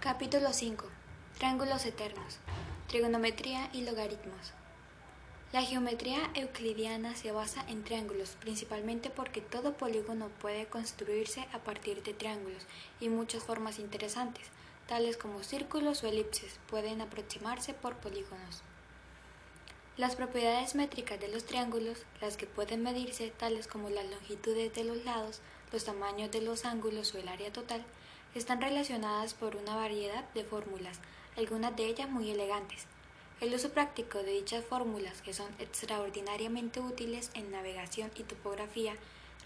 Capítulo 5. Triángulos eternos. Trigonometría y logaritmos. La geometría euclidiana se basa en triángulos, principalmente porque todo polígono puede construirse a partir de triángulos y muchas formas interesantes, tales como círculos o elipses, pueden aproximarse por polígonos. Las propiedades métricas de los triángulos, las que pueden medirse, tales como las longitudes de los lados, los tamaños de los ángulos o el área total, están relacionadas por una variedad de fórmulas, algunas de ellas muy elegantes. El uso práctico de dichas fórmulas, que son extraordinariamente útiles en navegación y topografía,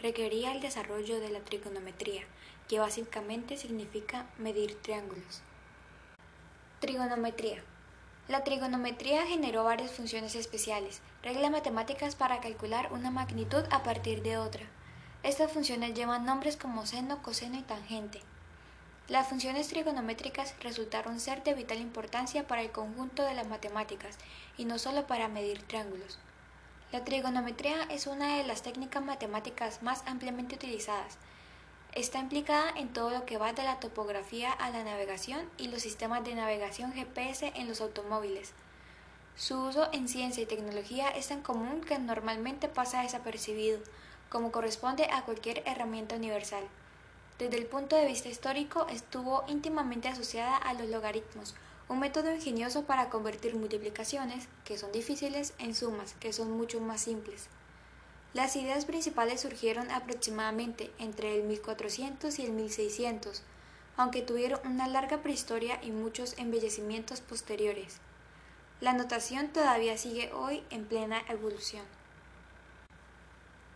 requería el desarrollo de la trigonometría, que básicamente significa medir triángulos. Trigonometría. La trigonometría generó varias funciones especiales, reglas matemáticas para calcular una magnitud a partir de otra. Estas funciones llevan nombres como seno, coseno y tangente. Las funciones trigonométricas resultaron ser de vital importancia para el conjunto de las matemáticas y no solo para medir triángulos. La trigonometría es una de las técnicas matemáticas más ampliamente utilizadas. Está implicada en todo lo que va de la topografía a la navegación y los sistemas de navegación GPS en los automóviles. Su uso en ciencia y tecnología es tan común que normalmente pasa desapercibido, como corresponde a cualquier herramienta universal. Desde el punto de vista histórico estuvo íntimamente asociada a los logaritmos, un método ingenioso para convertir multiplicaciones, que son difíciles, en sumas, que son mucho más simples. Las ideas principales surgieron aproximadamente entre el 1400 y el 1600, aunque tuvieron una larga prehistoria y muchos embellecimientos posteriores. La notación todavía sigue hoy en plena evolución.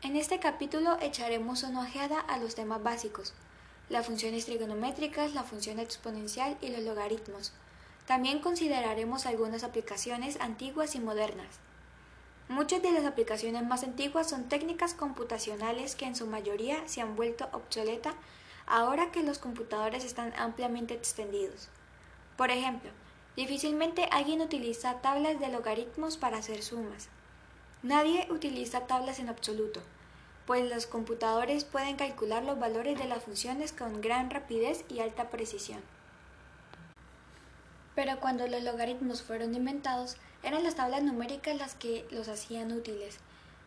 En este capítulo echaremos una ojeada a los temas básicos, las funciones trigonométricas, la función exponencial y los logaritmos. También consideraremos algunas aplicaciones antiguas y modernas. Muchas de las aplicaciones más antiguas son técnicas computacionales que en su mayoría se han vuelto obsoletas ahora que los computadores están ampliamente extendidos. Por ejemplo, difícilmente alguien utiliza tablas de logaritmos para hacer sumas. Nadie utiliza tablas en absoluto, pues los computadores pueden calcular los valores de las funciones con gran rapidez y alta precisión. Pero cuando los logaritmos fueron inventados, eran las tablas numéricas las que los hacían útiles,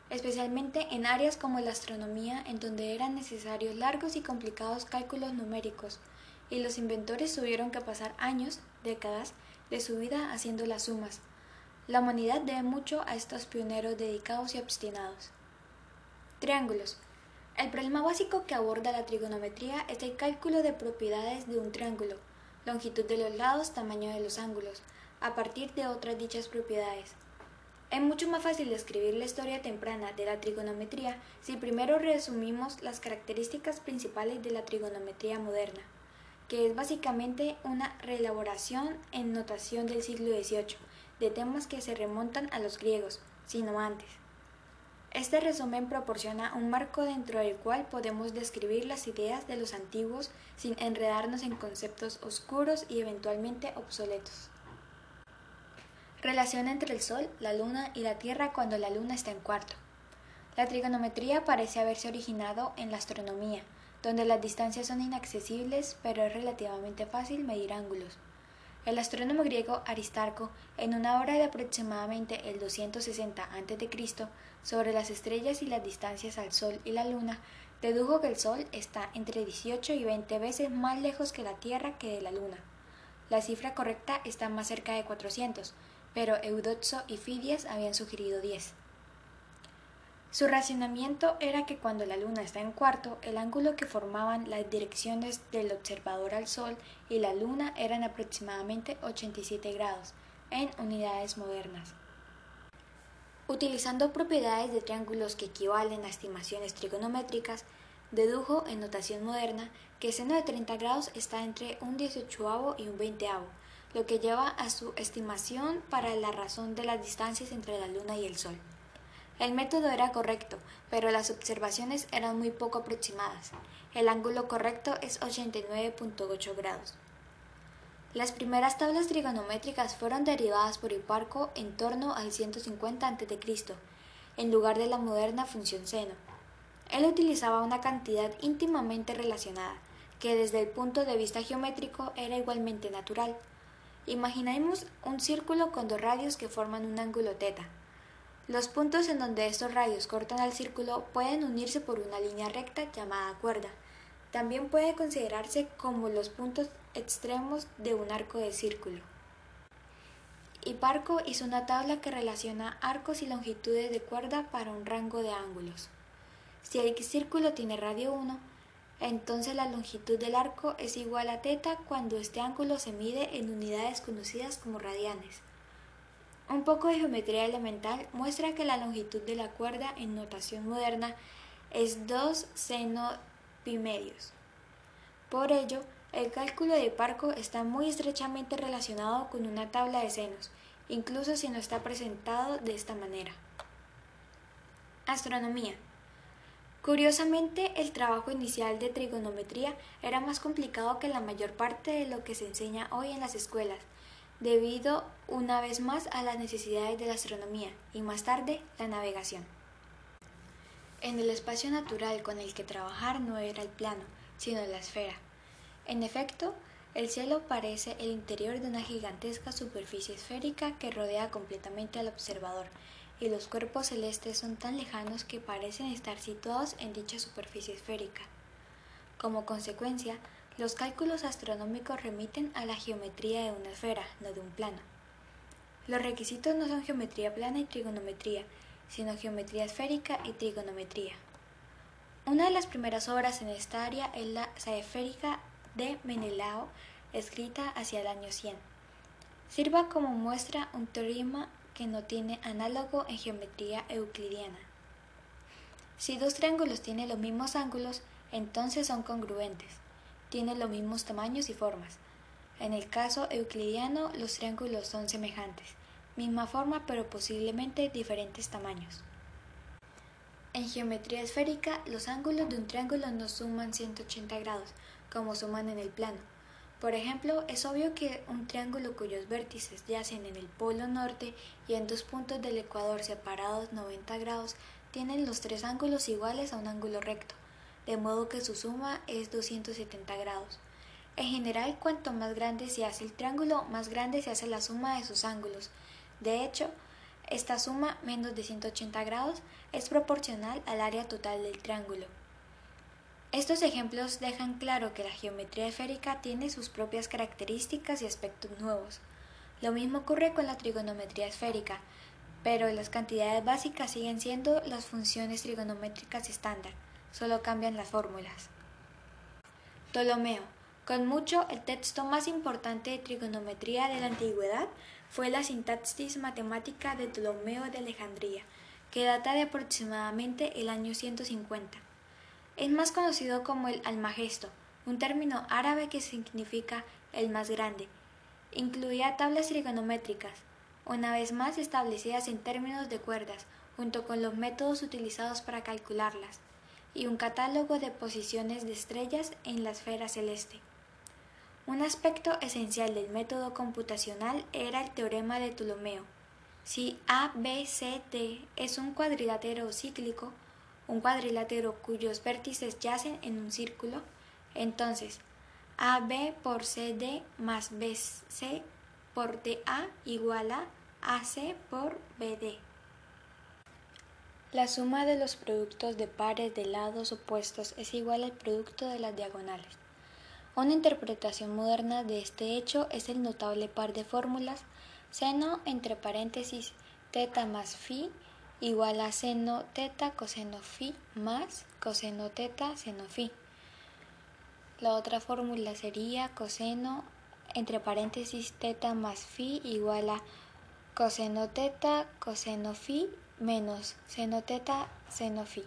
especialmente en áreas como la astronomía, en donde eran necesarios largos y complicados cálculos numéricos, y los inventores tuvieron que pasar años, décadas, de su vida haciendo las sumas. La humanidad debe mucho a estos pioneros dedicados y obstinados. Triángulos. El problema básico que aborda la trigonometría es el cálculo de propiedades de un triángulo, longitud de los lados, tamaño de los ángulos, a partir de otras dichas propiedades. Es mucho más fácil describir la historia temprana de la trigonometría si primero resumimos las características principales de la trigonometría moderna, que es básicamente una reelaboración en notación del siglo XVIII de temas que se remontan a los griegos, sino antes. Este resumen proporciona un marco dentro del cual podemos describir las ideas de los antiguos sin enredarnos en conceptos oscuros y eventualmente obsoletos. Relación entre el Sol, la Luna y la Tierra cuando la Luna está en cuarto. La trigonometría parece haberse originado en la astronomía, donde las distancias son inaccesibles, pero es relativamente fácil medir ángulos. El astrónomo griego Aristarco, en una obra de aproximadamente el 260 a.C., sobre las estrellas y las distancias al Sol y la Luna, dedujo que el Sol está entre 18 y 20 veces más lejos que la Tierra que de la Luna. La cifra correcta está más cerca de 400, pero Eudoxo y Fidias habían sugerido 10. Su racionamiento era que cuando la Luna está en cuarto, el ángulo que formaban las direcciones del observador al Sol y la Luna eran aproximadamente 87 grados, en unidades modernas. Utilizando propiedades de triángulos que equivalen a estimaciones trigonométricas, dedujo en notación moderna que seno de 30 grados está entre un 18 y un 20 lo que lleva a su estimación para la razón de las distancias entre la Luna y el Sol. El método era correcto, pero las observaciones eran muy poco aproximadas. El ángulo correcto es 89.8 grados. Las primeras tablas trigonométricas fueron derivadas por Hiparco en torno al 150 a.C., en lugar de la moderna función seno. Él utilizaba una cantidad íntimamente relacionada, que desde el punto de vista geométrico era igualmente natural. Imaginemos un círculo con dos radios que forman un ángulo teta. Los puntos en donde estos radios cortan al círculo pueden unirse por una línea recta llamada cuerda. También puede considerarse como los puntos extremos de un arco de círculo. Hiparco hizo una tabla que relaciona arcos y longitudes de cuerda para un rango de ángulos. Si el círculo tiene radio 1, entonces la longitud del arco es igual a θ cuando este ángulo se mide en unidades conocidas como radianes. Un poco de geometría elemental muestra que la longitud de la cuerda en notación moderna es 2 seno pi medios. Por ello, el cálculo de Parco está muy estrechamente relacionado con una tabla de senos, incluso si no está presentado de esta manera. Astronomía. Curiosamente, el trabajo inicial de trigonometría era más complicado que la mayor parte de lo que se enseña hoy en las escuelas, debido una vez más a las necesidades de la astronomía y más tarde la navegación. En el espacio natural con el que trabajar no era el plano, sino la esfera. En efecto, el cielo parece el interior de una gigantesca superficie esférica que rodea completamente al observador, y los cuerpos celestes son tan lejanos que parecen estar situados en dicha superficie esférica. Como consecuencia, los cálculos astronómicos remiten a la geometría de una esfera, no de un plano. Los requisitos no son geometría plana y trigonometría, sino geometría esférica y trigonometría. Una de las primeras obras en esta área es la esférica de Menelao, escrita hacia el año 100. Sirva como muestra un teorema que no tiene análogo en geometría euclidiana. Si dos triángulos tienen los mismos ángulos, entonces son congruentes tienen los mismos tamaños y formas. En el caso euclidiano, los triángulos son semejantes, misma forma pero posiblemente diferentes tamaños. En geometría esférica, los ángulos de un triángulo no suman 180 grados, como suman en el plano. Por ejemplo, es obvio que un triángulo cuyos vértices yacen en el polo norte y en dos puntos del ecuador separados 90 grados tienen los tres ángulos iguales a un ángulo recto de modo que su suma es 270 grados. En general, cuanto más grande se hace el triángulo, más grande se hace la suma de sus ángulos. De hecho, esta suma, menos de 180 grados, es proporcional al área total del triángulo. Estos ejemplos dejan claro que la geometría esférica tiene sus propias características y aspectos nuevos. Lo mismo ocurre con la trigonometría esférica, pero las cantidades básicas siguen siendo las funciones trigonométricas estándar solo cambian las fórmulas. Ptolomeo. Con mucho, el texto más importante de trigonometría de la antigüedad fue la sintaxis matemática de Ptolomeo de Alejandría, que data de aproximadamente el año 150. Es más conocido como el Almagesto, un término árabe que significa el más grande. Incluía tablas trigonométricas, una vez más establecidas en términos de cuerdas, junto con los métodos utilizados para calcularlas y un catálogo de posiciones de estrellas en la esfera celeste. Un aspecto esencial del método computacional era el teorema de Ptolomeo. Si ABCD es un cuadrilátero cíclico, un cuadrilátero cuyos vértices yacen en un círculo, entonces AB por CD más BC por DA igual a AC por BD. La suma de los productos de pares de lados opuestos es igual al producto de las diagonales. Una interpretación moderna de este hecho es el notable par de fórmulas seno entre paréntesis teta más phi igual a seno teta coseno phi más coseno teta seno phi. La otra fórmula sería coseno entre paréntesis teta más phi igual a coseno teta coseno phi menos seno teta seno phi.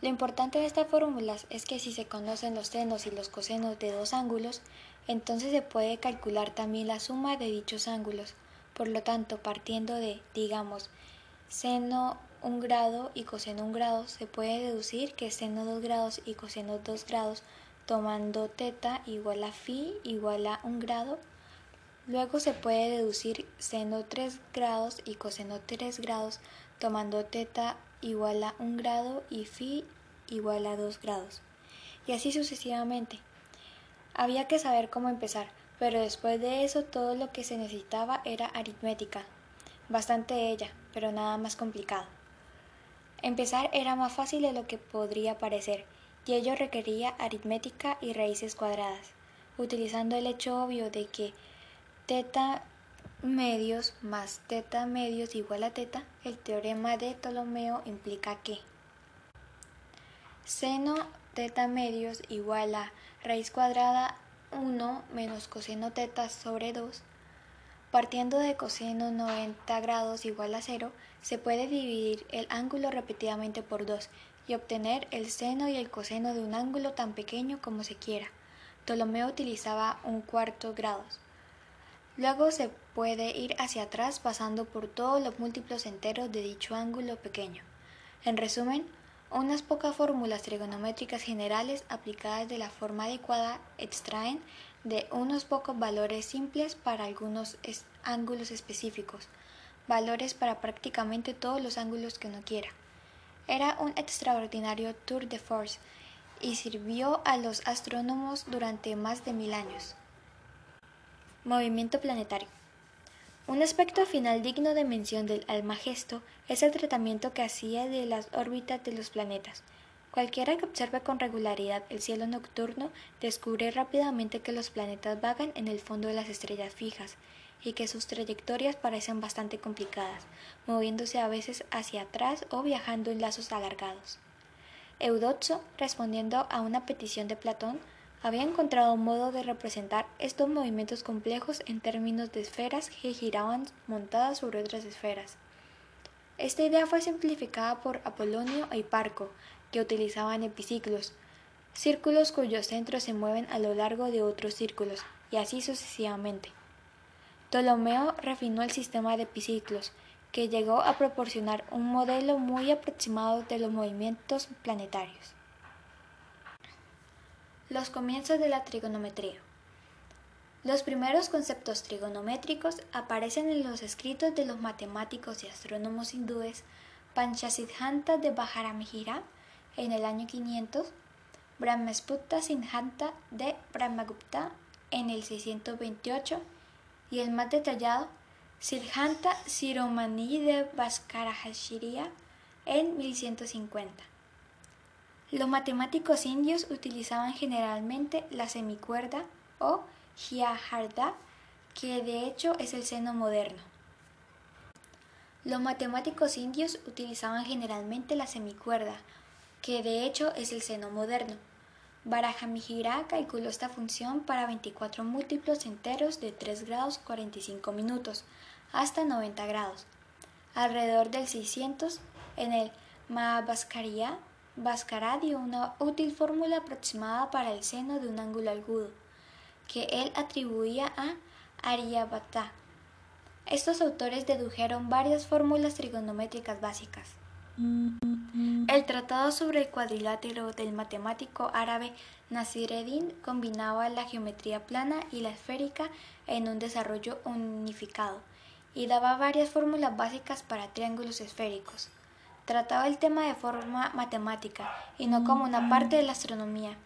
Lo importante de estas fórmulas es que si se conocen los senos y los cosenos de dos ángulos, entonces se puede calcular también la suma de dichos ángulos. Por lo tanto, partiendo de, digamos, seno un grado y coseno un grado, se puede deducir que seno 2 grados y coseno 2 grados, tomando teta igual a phi igual a un grado, Luego se puede deducir seno 3 grados y coseno 3 grados tomando teta igual a 1 grado y phi igual a 2 grados. y así sucesivamente. Había que saber cómo empezar, pero después de eso todo lo que se necesitaba era aritmética, bastante ella, pero nada más complicado. Empezar era más fácil de lo que podría parecer, y ello requería aritmética y raíces cuadradas, utilizando el hecho obvio de que teta medios más teta medios igual a teta, el teorema de Ptolomeo implica que seno teta medios igual a raíz cuadrada 1 menos coseno teta sobre 2. Partiendo de coseno 90 grados igual a 0, se puede dividir el ángulo repetidamente por 2 y obtener el seno y el coseno de un ángulo tan pequeño como se quiera. Ptolomeo utilizaba un cuarto grados. Luego se puede ir hacia atrás pasando por todos los múltiplos enteros de dicho ángulo pequeño. En resumen, unas pocas fórmulas trigonométricas generales aplicadas de la forma adecuada extraen de unos pocos valores simples para algunos ángulos específicos, valores para prácticamente todos los ángulos que uno quiera. Era un extraordinario tour de force y sirvió a los astrónomos durante más de mil años. Movimiento planetario. Un aspecto final digno de mención del Almagesto es el tratamiento que hacía de las órbitas de los planetas. Cualquiera que observe con regularidad el cielo nocturno descubre rápidamente que los planetas vagan en el fondo de las estrellas fijas y que sus trayectorias parecen bastante complicadas, moviéndose a veces hacia atrás o viajando en lazos alargados. Eudoxo, respondiendo a una petición de Platón, había encontrado un modo de representar estos movimientos complejos en términos de esferas que giraban montadas sobre otras esferas. Esta idea fue simplificada por Apolonio e Hiparco, que utilizaban epiciclos, círculos cuyos centros se mueven a lo largo de otros círculos, y así sucesivamente. Ptolomeo refinó el sistema de epiciclos, que llegó a proporcionar un modelo muy aproximado de los movimientos planetarios. Los comienzos de la trigonometría. Los primeros conceptos trigonométricos aparecen en los escritos de los matemáticos y astrónomos hindúes Panchasiddhanta de Bajaramihira en el año 500, Brahmasputta Siddhanta de Brahmagupta en el 628 y el más detallado Siddhanta Siromani de Bhaskarahashiriya en 1150. Los matemáticos indios utilizaban generalmente la semicuerda o Hyaharda, que de hecho es el seno moderno. Los matemáticos indios utilizaban generalmente la semicuerda, que de hecho es el seno moderno. Barahamihira calculó esta función para 24 múltiplos enteros de 3 grados 45 minutos hasta 90 grados. Alrededor del 600, en el Mahabhaskariya Bhaskara dio una útil fórmula aproximada para el seno de un ángulo agudo, que él atribuía a Aryabhata. Estos autores dedujeron varias fórmulas trigonométricas básicas. El tratado sobre el cuadrilátero del matemático árabe Nasireddin combinaba la geometría plana y la esférica en un desarrollo unificado y daba varias fórmulas básicas para triángulos esféricos. Trataba el tema de forma matemática y no como una parte de la astronomía,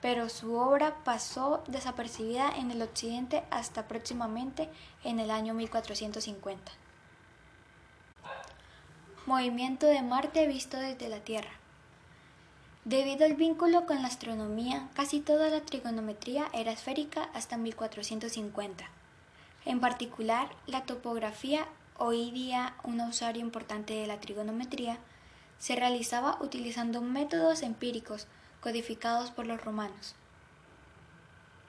pero su obra pasó desapercibida en el occidente hasta próximamente en el año 1450. Movimiento de Marte visto desde la Tierra. Debido al vínculo con la astronomía, casi toda la trigonometría era esférica hasta 1450. En particular, la topografía hoy día un usuario importante de la trigonometría, se realizaba utilizando métodos empíricos codificados por los romanos.